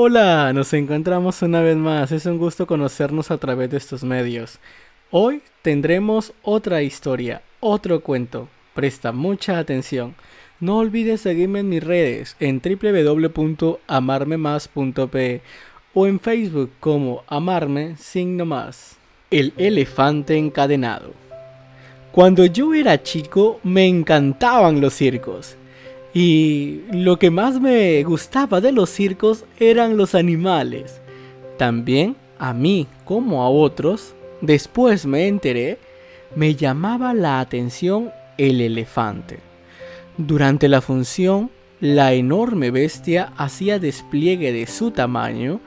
Hola, nos encontramos una vez más. Es un gusto conocernos a través de estos medios. Hoy tendremos otra historia, otro cuento. Presta mucha atención. No olvides seguirme en mis redes en www.amarmemas.pe o en Facebook como Amarme Signo Más. El elefante encadenado. Cuando yo era chico me encantaban los circos. Y lo que más me gustaba de los circos eran los animales. También a mí, como a otros, después me enteré, me llamaba la atención el elefante. Durante la función, la enorme bestia hacía despliegue de su tamaño,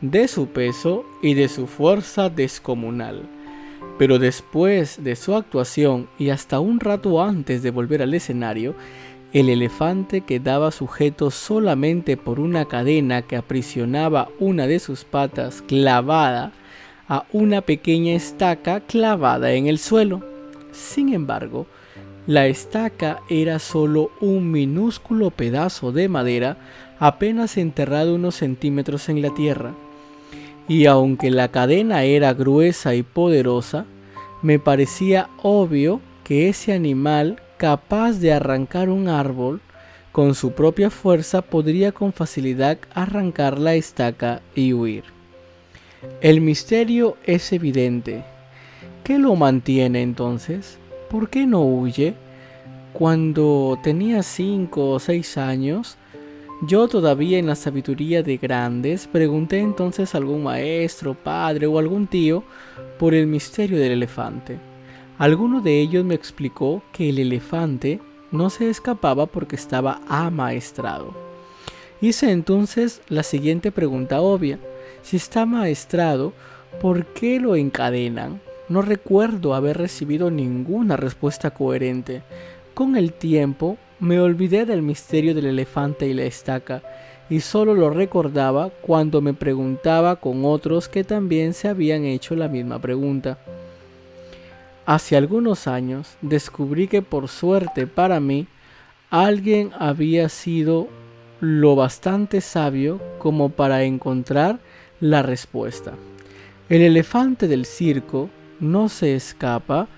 de su peso y de su fuerza descomunal. Pero después de su actuación y hasta un rato antes de volver al escenario, el elefante quedaba sujeto solamente por una cadena que aprisionaba una de sus patas clavada a una pequeña estaca clavada en el suelo. Sin embargo, la estaca era solo un minúsculo pedazo de madera apenas enterrado unos centímetros en la tierra. Y aunque la cadena era gruesa y poderosa, me parecía obvio que ese animal capaz de arrancar un árbol, con su propia fuerza podría con facilidad arrancar la estaca y huir. El misterio es evidente. ¿Qué lo mantiene entonces? ¿Por qué no huye? Cuando tenía cinco o seis años, yo todavía en la sabiduría de grandes pregunté entonces a algún maestro, padre o algún tío por el misterio del elefante. Alguno de ellos me explicó que el elefante no se escapaba porque estaba amaestrado. Hice entonces la siguiente pregunta obvia. Si está amaestrado, ¿por qué lo encadenan? No recuerdo haber recibido ninguna respuesta coherente. Con el tiempo me olvidé del misterio del elefante y la estaca y solo lo recordaba cuando me preguntaba con otros que también se habían hecho la misma pregunta. Hace algunos años descubrí que por suerte para mí alguien había sido lo bastante sabio como para encontrar la respuesta. El elefante del circo no se escapa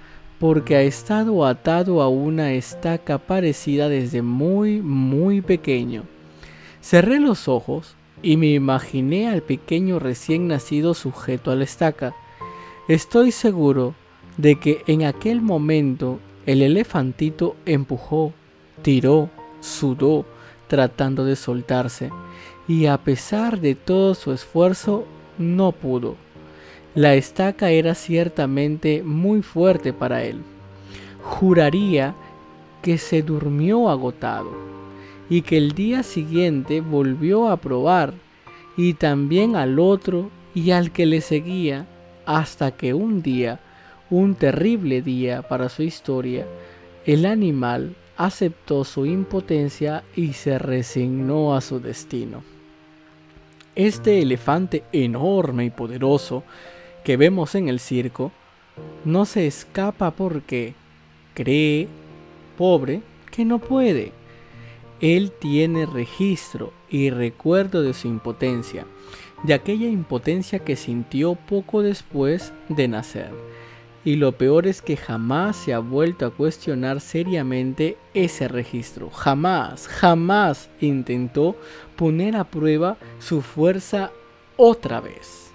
porque ha estado atado a una estaca parecida desde muy muy pequeño. Cerré los ojos y me imaginé al pequeño recién nacido sujeto a la estaca. Estoy seguro de que en aquel momento el elefantito empujó, tiró, sudó, tratando de soltarse, y a pesar de todo su esfuerzo, no pudo. La estaca era ciertamente muy fuerte para él. Juraría que se durmió agotado y que el día siguiente volvió a probar y también al otro y al que le seguía hasta que un día un terrible día para su historia, el animal aceptó su impotencia y se resignó a su destino. Este elefante enorme y poderoso que vemos en el circo no se escapa porque cree, pobre, que no puede. Él tiene registro y recuerdo de su impotencia, de aquella impotencia que sintió poco después de nacer y lo peor es que jamás se ha vuelto a cuestionar seriamente ese registro. Jamás, jamás intentó poner a prueba su fuerza otra vez.